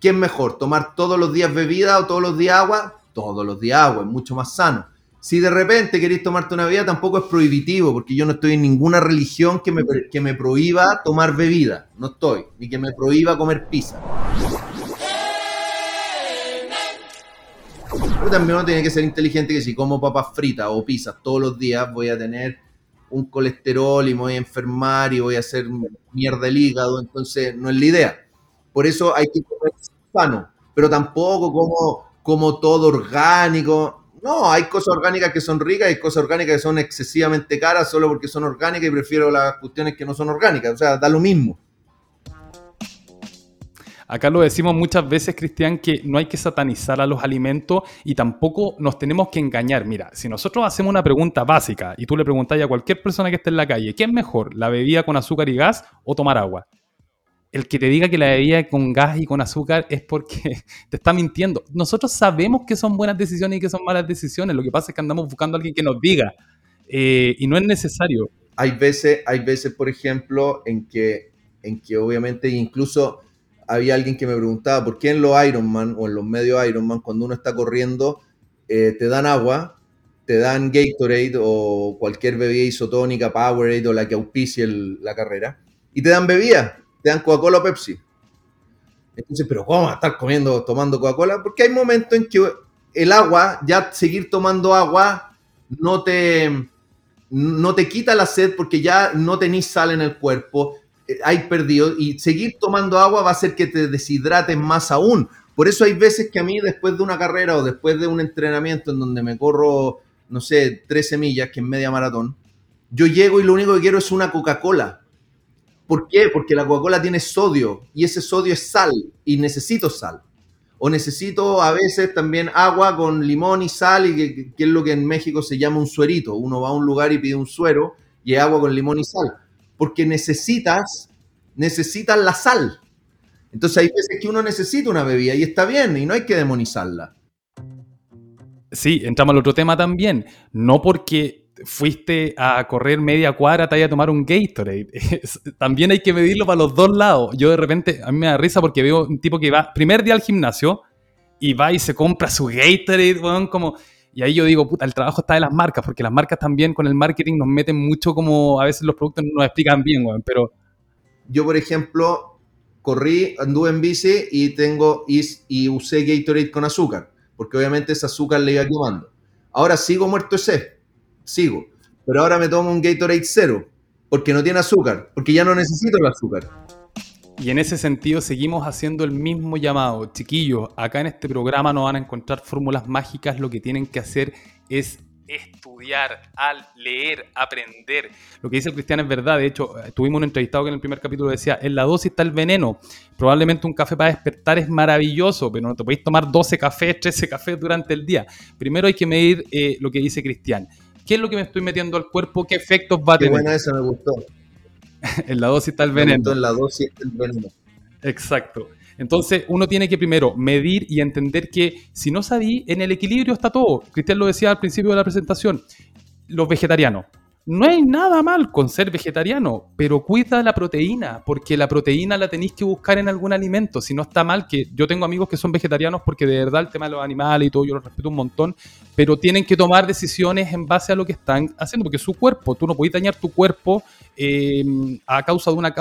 ¿qué es mejor? ¿Tomar todos los días bebida o todos los días agua? Todos los días agua, es mucho más sano. Si de repente queréis tomarte una bebida, tampoco es prohibitivo, porque yo no estoy en ninguna religión que me, que me prohíba tomar bebida. No estoy. Ni que me prohíba comer pizza. Pero también uno tiene que ser inteligente que si como papas fritas o pizzas todos los días voy a tener un colesterol y me voy a enfermar y voy a hacer mierda el hígado, entonces no es la idea. Por eso hay que comer sano, pero tampoco como, como todo orgánico. No, hay cosas orgánicas que son ricas, hay cosas orgánicas que son excesivamente caras solo porque son orgánicas y prefiero las cuestiones que no son orgánicas. O sea, da lo mismo. Acá lo decimos muchas veces, Cristian, que no hay que satanizar a los alimentos y tampoco nos tenemos que engañar. Mira, si nosotros hacemos una pregunta básica y tú le preguntas a cualquier persona que esté en la calle, ¿qué es mejor, la bebida con azúcar y gas o tomar agua? El que te diga que la bebida con gas y con azúcar es porque te está mintiendo. Nosotros sabemos que son buenas decisiones y que son malas decisiones. Lo que pasa es que andamos buscando a alguien que nos diga. Eh, y no es necesario. Hay veces, hay veces, por ejemplo, en que, en que obviamente incluso había alguien que me preguntaba por qué en los Ironman o en los medios Ironman, cuando uno está corriendo, eh, te dan agua, te dan Gatorade o cualquier bebida isotónica, Powerade o la que auspicie la carrera, y te dan bebida, te dan Coca-Cola o Pepsi. Entonces, pero ¿cómo a estar comiendo, tomando Coca-Cola? Porque hay momentos en que el agua, ya seguir tomando agua, no te, no te quita la sed porque ya no tenés sal en el cuerpo, hay perdido, y seguir tomando agua va a hacer que te deshidrates más aún. Por eso hay veces que a mí, después de una carrera o después de un entrenamiento en donde me corro, no sé, 13 millas, que es media maratón, yo llego y lo único que quiero es una Coca-Cola ¿Por qué? Porque la Coca-Cola tiene sodio y ese sodio es sal y necesito sal. O necesito a veces también agua con limón y sal, y que, es lo que en México se llama un suerito. Uno va a un lugar y pide un suero y agua con limón y sal. Porque necesitas, necesitas la sal. Entonces hay veces que uno necesita una bebida y está bien y no hay que demonizarla. Sí, entramos al otro tema también. No porque fuiste a correr media cuadra, te a tomar un Gatorade. También hay que medirlo para los dos lados. Yo de repente, a mí me da risa porque veo un tipo que va, primer día al gimnasio, y va y se compra su Gatorade, como... Y ahí yo digo, puta, el trabajo está de las marcas, porque las marcas también con el marketing nos meten mucho como a veces los productos no nos explican bien, pero... Yo, por ejemplo, corrí, anduve en bici y tengo y, y usé Gatorade con azúcar, porque obviamente ese azúcar le iba quemando. Ahora sigo muerto ese sigo. Pero ahora me tomo un Gatorade cero, porque no tiene azúcar, porque ya no necesito el azúcar. Y en ese sentido seguimos haciendo el mismo llamado. Chiquillos, acá en este programa no van a encontrar fórmulas mágicas, lo que tienen que hacer es estudiar, al leer, aprender. Lo que dice el cristiano es verdad. De hecho, tuvimos un entrevistado que en el primer capítulo decía, en la dosis está el veneno. Probablemente un café para despertar es maravilloso, pero no te podéis tomar 12 cafés, 13 cafés durante el día. Primero hay que medir eh, lo que dice Cristian. ¿Qué es lo que me estoy metiendo al cuerpo? ¿Qué efectos va a tener? Qué buena esa, me gustó. en la dosis está el veneno. en la dosis está el veneno. Exacto. Entonces uno tiene que primero medir y entender que si no sabí, en el equilibrio está todo. Cristian lo decía al principio de la presentación. Los vegetarianos, no hay nada mal con ser vegetariano, pero cuida la proteína, porque la proteína la tenéis que buscar en algún alimento. Si no está mal, que yo tengo amigos que son vegetarianos porque de verdad el tema de los animales y todo, yo lo respeto un montón, pero tienen que tomar decisiones en base a lo que están haciendo, porque su cuerpo, tú no podés dañar tu cuerpo eh, a causa de una,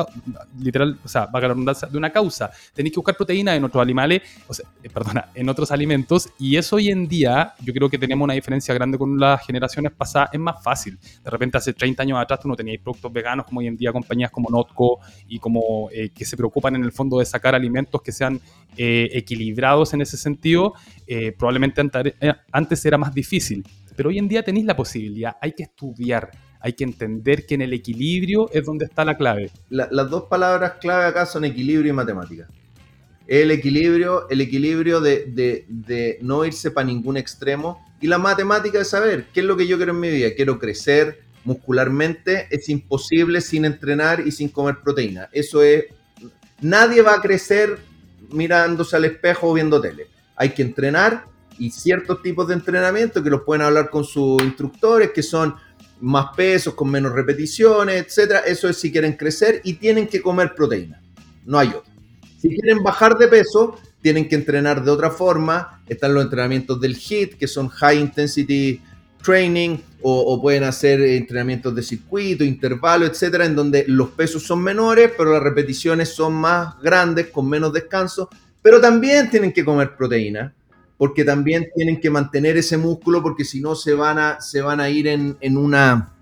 literal, o sea, va a de una causa. Tenéis que buscar proteína en otros animales, o sea, eh, perdona, en otros alimentos, y eso hoy en día, yo creo que tenemos una diferencia grande con las generaciones pasadas, es más fácil. De repente hace 30 años atrás tú no tenías productos veganos como hoy en día compañías como Notco y como eh, que se preocupan en el fondo de sacar alimentos que sean eh, equilibrados en ese sentido. Eh, probablemente antes era más difícil, pero hoy en día tenéis la posibilidad, hay que estudiar. Hay que entender que en el equilibrio es donde está la clave. las dos palabras clave acá son equilibrio y matemática el equilibrio, el equilibrio de, de, de no irse para ningún extremo y la matemática de saber qué es lo que yo quiero en mi vida. Quiero crecer, muscularmente es imposible sin entrenar y sin comer proteína. Eso es, nadie va a crecer mirándose al espejo o viendo tele. Hay que entrenar y ciertos tipos de entrenamiento que los pueden hablar con sus instructores, que son más pesos, con menos repeticiones, etcétera. Eso es si quieren crecer y tienen que comer proteína. No hay otro. Si quieren bajar de peso, tienen que entrenar de otra forma. Están los entrenamientos del HIIT, que son High Intensity training o, pueden hacer entrenamientos de circuito, intervalo, etcétera, en donde los pesos son menores, pero las repeticiones son más grandes, con menos descanso. Pero también tienen que comer proteína, porque también tienen que mantener ese músculo, porque si no se van a, se van a ir en, una.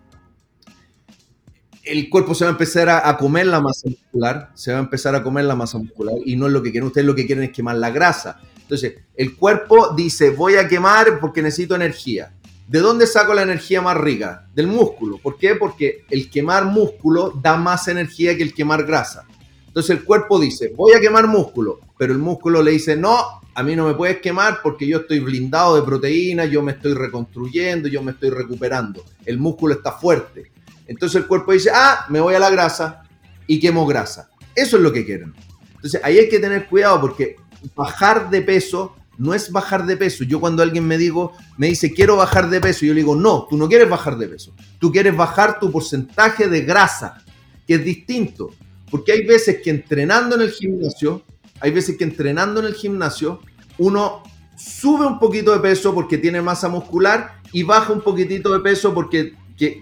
El cuerpo se va a empezar a, comer la masa muscular, se va a empezar a comer la masa muscular, y no es lo que quieren. Ustedes lo que quieren es quemar la grasa. Entonces, el cuerpo dice: Voy a quemar porque necesito energía ¿De dónde saco la energía más rica? Del músculo. ¿Por qué? Porque el quemar músculo da más energía que el quemar grasa. Entonces el cuerpo dice, voy a quemar músculo, pero el músculo le dice, no, a mí no me puedes quemar porque yo estoy blindado de proteína, yo me estoy reconstruyendo, yo me estoy recuperando. El músculo está fuerte. Entonces el cuerpo dice, ah, me voy a la grasa y quemo grasa. Eso es lo que quieren. Entonces ahí hay que tener cuidado porque bajar de peso no es bajar de peso. Yo cuando alguien me digo, me dice, quiero bajar de peso, yo le digo, no, tú no quieres bajar de peso. Tú quieres bajar tu porcentaje de grasa, que es distinto. Porque hay veces que entrenando en el gimnasio, hay veces que entrenando en el gimnasio, uno sube un poquito de peso porque tiene masa muscular y baja un poquitito de peso porque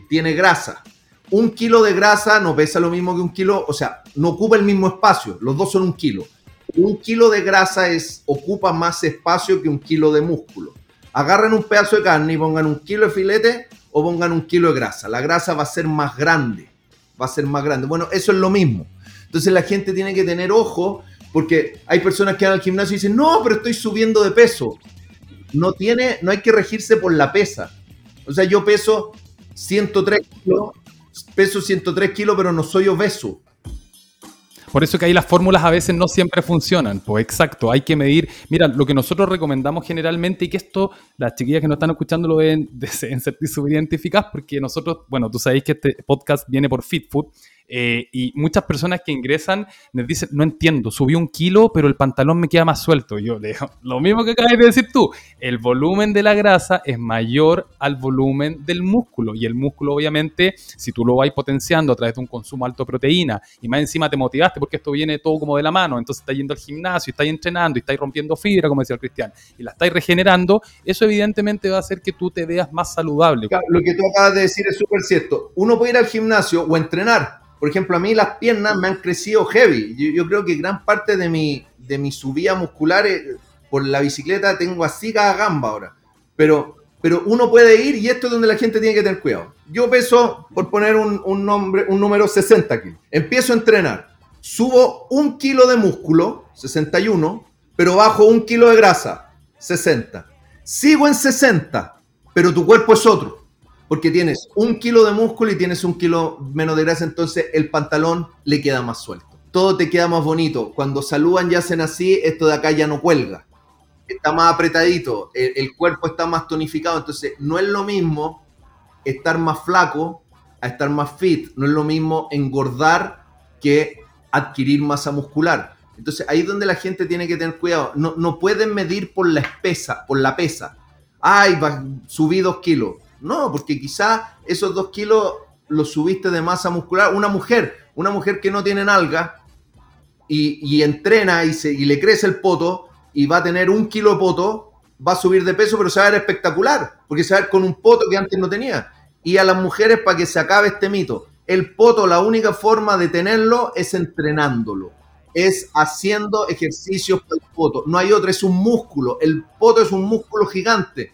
tiene grasa. Un kilo de grasa no pesa lo mismo que un kilo, o sea, no ocupa el mismo espacio, los dos son un kilo un kilo de grasa es, ocupa más espacio que un kilo de músculo. Agarren un pedazo de carne y pongan un kilo de filete o pongan un kilo de grasa. La grasa va a ser más grande, va a ser más grande. Bueno, eso es lo mismo. Entonces la gente tiene que tener ojo porque hay personas que van al gimnasio y dicen, no, pero estoy subiendo de peso. No, tiene, no hay que regirse por la pesa. O sea, yo peso 103 kilos, peso 103 kilos, pero no soy obeso. Por eso que ahí las fórmulas a veces no siempre funcionan. Pues exacto, hay que medir. Mira, lo que nosotros recomendamos generalmente y que esto, las chiquillas que nos están escuchando lo deben, deben sentir súper identificadas porque nosotros, bueno, tú sabéis que este podcast viene por FitFood eh, y muchas personas que ingresan me dicen, no entiendo, subí un kilo, pero el pantalón me queda más suelto. yo le digo, lo mismo que acabas de decir tú, el volumen de la grasa es mayor al volumen del músculo. Y el músculo, obviamente, si tú lo vas potenciando a través de un consumo alto de proteína y más encima te motivaste porque esto viene todo como de la mano, entonces estás yendo al gimnasio, estás entrenando y estás rompiendo fibra, como decía el Cristian, y la estás regenerando, eso evidentemente va a hacer que tú te veas más saludable. Lo que tú acabas de decir es súper cierto. Uno puede ir al gimnasio o entrenar por ejemplo, a mí las piernas me han crecido heavy. Yo, creo que gran parte de mi, de mi subida muscular por la bicicleta tengo así cada gamba ahora. Pero, pero uno puede ir y esto es donde la gente tiene que tener cuidado. Yo peso, por poner un, nombre, un número 60 kilos. Empiezo a entrenar. Subo un kilo de músculo, 61, pero bajo un kilo de grasa, 60. Sigo en 60, pero tu cuerpo es otro porque tienes un kilo de músculo y tienes un kilo menos de grasa, entonces el pantalón le queda más suelto. Todo te queda más bonito. Cuando saludan y hacen así, esto de acá ya no cuelga. Está más apretadito, el, cuerpo está más tonificado, entonces no es lo mismo estar más flaco a estar más fit, no es lo mismo engordar que adquirir masa muscular. Entonces ahí es donde la gente tiene que tener cuidado. No, no pueden medir por la espesa, por la pesa. Ay, subí dos kilos no, porque quizá esos dos kilos los subiste de masa muscular. Una mujer, una mujer que no tiene nalga y, entrena y, le crece el poto y va a tener un kilo de poto, va a subir de peso, pero se va a ver espectacular, porque se va a ver con un poto que antes no tenía. Y a las mujeres, para que se acabe este mito, el poto, la única forma de tenerlo es entrenándolo, es haciendo ejercicios para el poto. No hay otro, es un músculo. El poto es un músculo gigante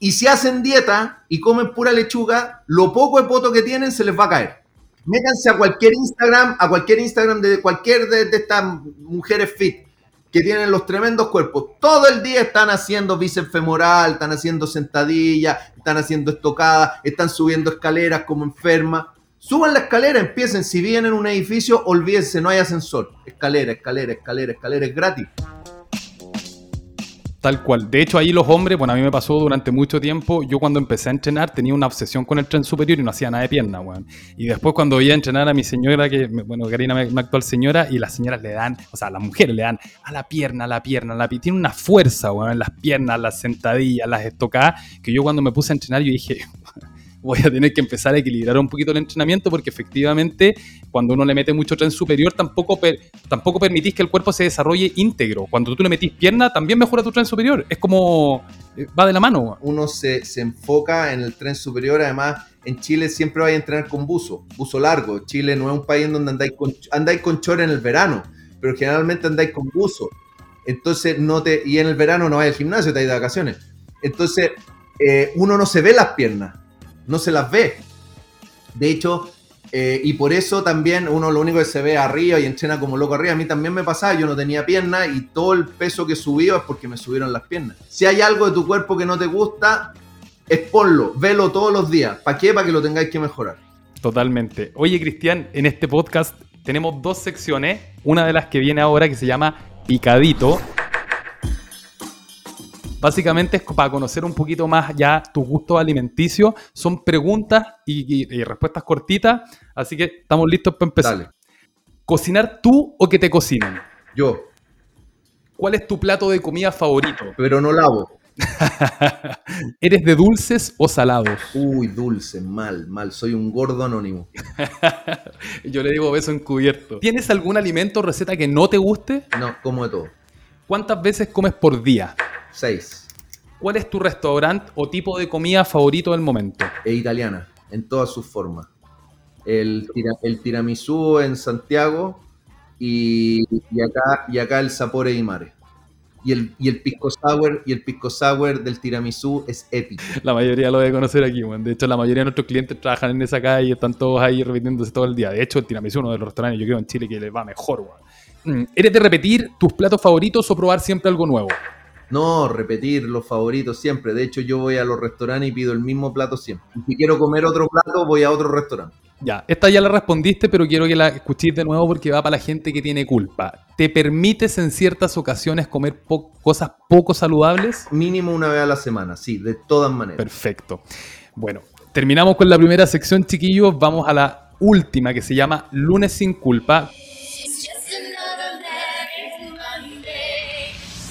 y si hacen dieta y comen pura lechuga, lo poco de poto que tienen se les va a caer. Métanse a cualquier Instagram, a cualquier Instagram de cualquier de, estas mujeres fit que tienen los tremendos cuerpos. Todo el día están haciendo bíceps femoral, están haciendo sentadillas, están haciendo estocadas, están subiendo escaleras como enfermas. Suban la escalera, empiecen. Si vienen en un edificio, olvídense, no hay ascensor. Escalera, escalera, escalera, escalera, es gratis. Tal cual. De hecho, ahí los hombres, bueno, a mí me pasó durante mucho tiempo. Yo cuando empecé a entrenar tenía una obsesión con el tren superior y no hacía nada de pierna, weón. Y después cuando iba a entrenar a mi señora, que, bueno, Karina, mi actual señora, y las señoras le dan, o sea, las mujeres le dan a la pierna, a la pierna, a la pierna. Tiene una fuerza, weón, en las piernas, las sentadillas, las estocadas, que yo cuando me puse a entrenar, yo dije, voy a tener que empezar a equilibrar un poquito el entrenamiento porque efectivamente cuando uno le mete mucho tren superior tampoco, tampoco permitís que el cuerpo se desarrolle íntegro. Cuando tú le metís pierna también mejora tu tren superior. Es como eh, va de la mano. Uno se, enfoca en el tren superior, además en Chile siempre vais a entrenar con buzo, buzo largo. Chile no es un país donde andáis con, andáis con chor en el verano, pero generalmente andáis con buzo. Entonces no te, y en el verano no vais al gimnasio, te vais de vacaciones. Entonces eh, uno no se ve las piernas no se las ve. De hecho, eh, y por eso también uno lo único que se ve arriba y entrena como loco arriba. A mí también me pasaba, yo no tenía piernas y todo el peso que subí es porque me subieron las piernas. Si hay algo de tu cuerpo que no te gusta, exponlo, velo todos los días. ¿Para qué? Para que lo tengáis que mejorar. Totalmente. Oye, Cristian, en este podcast tenemos dos secciones. Una de las que viene ahora que se llama Picadito Básicamente es para conocer un poquito más ya tus gustos alimenticios. Son preguntas y, respuestas cortitas, así que estamos listos para empezar. ¿Cocinar tú o que te cocinen? Yo. ¿Cuál es tu plato de comida favorito? Pero no lavo. ¿Eres de dulces o salados? Uy, dulce, mal, mal. Soy un gordo anónimo. Yo le digo beso encubierto. ¿Tienes algún alimento o receta que no te guste? No, como de todo. ¿Cuántas veces comes por día? Seis. ¿Cuál es tu restaurante o tipo de comida favorito del momento? Es italiana, en todas sus formas. El, el tiramisú en Santiago y, acá, y acá el Sapore di Mare. Y el, y el pisco sour y el pisco sour del tiramisú es épico. La mayoría lo debe conocer aquí, bueno. De hecho, la mayoría de nuestros clientes trabajan en esa calle y están todos ahí repitiéndose todo el día. De hecho, el tiramisú es uno de los restaurantes, yo creo, en Chile que les va mejor, weón. Mm, ¿Eres de repetir tus platos favoritos o probar siempre algo nuevo? No, repetir los favoritos siempre. De hecho, yo voy a los restaurantes y pido el mismo plato siempre. Si quiero comer otro plato, voy a otro restaurante. Ya, esta ya la respondiste, pero quiero que la escuchéis de nuevo porque va para la gente que tiene culpa. ¿Te permites en ciertas ocasiones comer cosas poco saludables? Mínimo una vez a la semana, sí, de todas maneras. Perfecto. Bueno, terminamos con la primera sección, chiquillos. Vamos a la última que se llama Lunes sin culpa.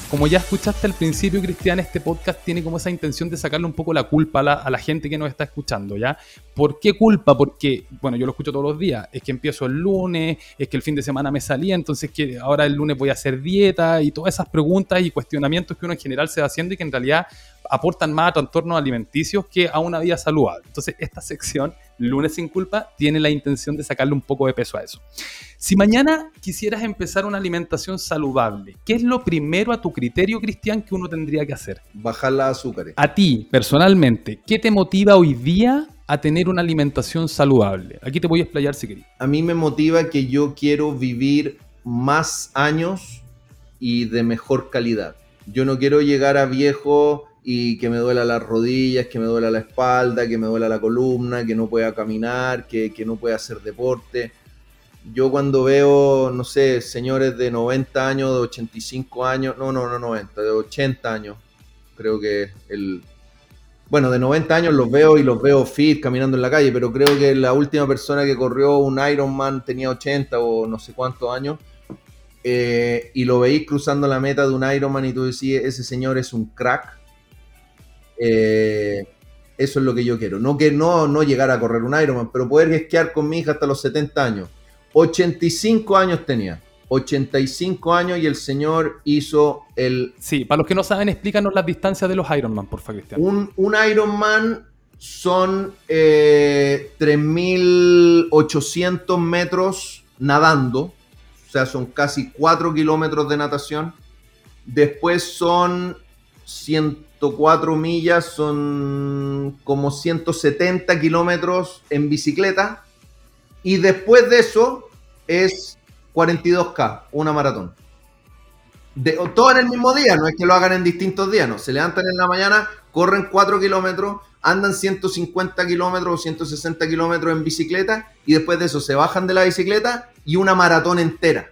Como ya escuchaste al principio, Cristian, este podcast tiene como esa intención de sacarle un poco la culpa a la, gente que nos está escuchando, ¿ya? ¿Por qué culpa? Porque, bueno, yo lo escucho todos los días. Es que empiezo el lunes, es que el fin de semana me salía, entonces que ahora el lunes voy a hacer dieta y todas esas preguntas y cuestionamientos que uno en general se va haciendo y que en realidad aportan más a trastornos alimenticios que a una vida saludable. Entonces, esta sección, Lunes sin culpa, tiene la intención de sacarle un poco de peso a eso. Si mañana quisieras empezar una alimentación saludable, ¿qué es lo primero a tu criterio, Cristian, que uno tendría que hacer? Bajar la azúcar. A ti, personalmente, ¿qué te motiva hoy día a tener una alimentación saludable? Aquí te voy a explayar si querés. A mí me motiva que yo quiero vivir más años y de mejor calidad. Yo no quiero llegar a viejo y que me duela las rodillas, que me duela la espalda, que me duela la columna, que no pueda caminar, que, no pueda hacer deporte. Yo cuando veo, no sé, señores de 90 años, de 85 años, no, no, no 90, de 80 años, creo que el... Bueno, de 90 años los veo y los veo fit caminando en la calle, pero creo que la última persona que corrió un Ironman tenía 80 o no sé cuántos años. Eh, y lo veis cruzando la meta de un Ironman y tú decís, ese señor es un crack eh, eso es lo que yo quiero. No que no, no llegar a correr un Ironman, pero poder esquiar con mi hija hasta los 70 años. 85 años tenía. 85 años y el señor hizo el... Sí, para los que no saben, explícanos las distancias de los Ironman, por favor, Cristian. Un, un Ironman son 3.800 eh, metros nadando, o sea, son casi 4 kilómetros de natación. Después son 104 millas, son como 170 kilómetros en bicicleta. Y después de eso es 42K, una maratón. Todo en el mismo día, no es que lo hagan en distintos días, no. Se levantan en la mañana, corren 4 kilómetros, andan 150 kilómetros o 160 kilómetros en bicicleta y después de eso se bajan de la bicicleta y una maratón entera.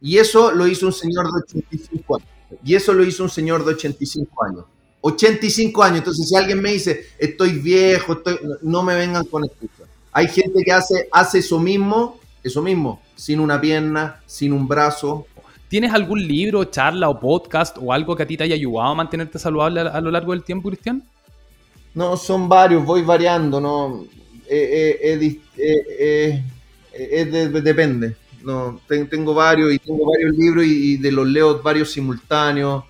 Y eso lo hizo un señor de 85 años. Y eso lo hizo un señor de 85 años. 85 años. Entonces, si alguien me dice, estoy viejo, estoy... no me vengan con excusas. Hay gente que hace, hace eso mismo, eso mismo, sin una pierna, sin un brazo. ¿Tienes algún libro, charla o podcast o algo que a ti te haya ayudado a mantenerte saludable a, lo largo del tiempo, Cristian? No, son varios, voy variando, ¿no? Eh, eh, eh, depende. No, tengo varios y tengo varios libros y, de los leo varios simultáneos.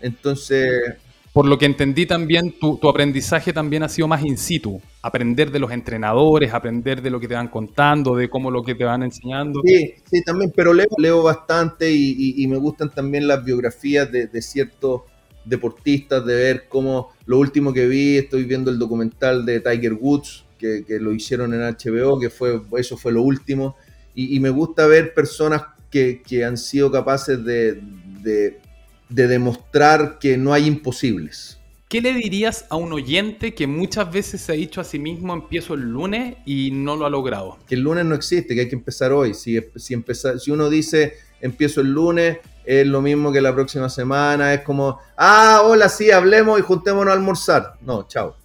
Entonces. Por lo que entendí también, tu, aprendizaje también ha sido más in situ. Aprender de los entrenadores, aprender de lo que te van contando, de cómo lo que te van enseñando. Sí, sí, también, pero leo, bastante y, me gustan también las biografías de, ciertos deportistas, de ver cómo lo último que vi, estoy viendo el documental de Tiger Woods, que, que lo hicieron en HBO, que fue, eso fue lo último y, me gusta ver personas que, han sido capaces de, demostrar que no hay imposibles. ¿Qué le dirías a un oyente que muchas veces se ha dicho a sí mismo empiezo el lunes y no lo ha logrado? Que el lunes no existe, que hay que empezar hoy. Si, si, si uno dice empiezo el lunes, es lo mismo que la próxima semana, es como, ah, hola, sí, hablemos y juntémonos a almorzar. No, chao.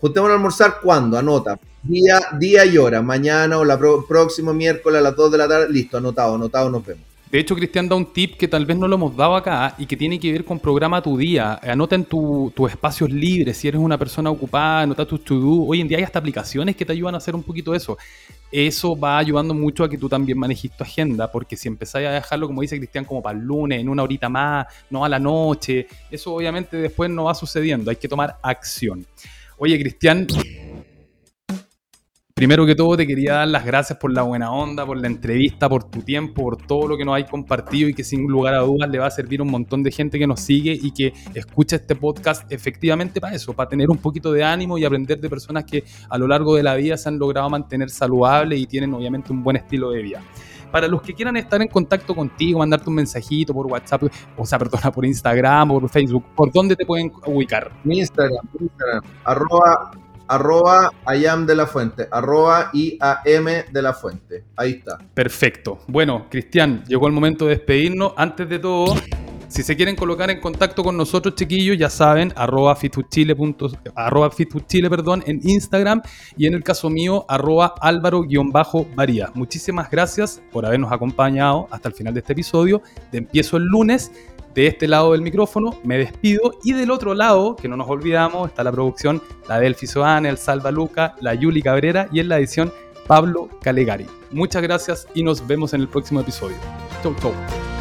Juntémonos a almorzar cuándo, anota. Día, día y hora, mañana o la próximo miércoles a las 2 de la tarde, listo, anotado, anotado, nos vemos. De hecho, Cristian da un tip que tal vez no lo hemos dado acá y que tiene que ver con programa tu día. Anota en tus espacios libres, si eres una persona ocupada, anota tus to-do. Hoy en día hay hasta aplicaciones que te ayudan a hacer un poquito eso. Eso va ayudando mucho a que tú también manejes tu agenda, porque si empezáis a dejarlo, como dice Cristian, como para el lunes, en una horita más, no a la noche, eso obviamente después no va sucediendo. Hay que tomar acción. Oye, Cristian, Primero que todo, te quería dar las gracias por la buena onda, por la entrevista, por tu tiempo, por todo lo que nos hay compartido y que sin lugar a dudas le va a servir a un montón de gente que nos sigue y que escucha este podcast efectivamente para eso, para tener un poquito de ánimo y aprender de personas que a lo largo de la vida se han logrado mantener saludables y tienen obviamente un buen estilo de vida. Para los que quieran estar en contacto contigo, mandarte un mensajito por WhatsApp, o sea, perdona, por Instagram, por Facebook, ¿por dónde te pueden ubicar? Mi Instagram, Instagram, arroba arroba IAM de la fuente, arroba IAM de la fuente. Ahí está. Perfecto. Bueno, Cristian, llegó el momento de despedirnos. Antes de todo, si se quieren colocar en contacto con nosotros, chiquillos, ya saben, arroba fituchile, fituchile perdón, en Instagram y en el caso mío, arroba álvaro-varía. Muchísimas gracias por habernos acompañado hasta el final de este episodio. De empiezo el lunes de este lado del micrófono, me despido y del otro lado, que no nos olvidamos, está la producción, la Delphi Soane, el Salva Luca, la Yuli Cabrera y en la edición Pablo Calegari. Muchas gracias y nos vemos en el próximo episodio. Chau, chau.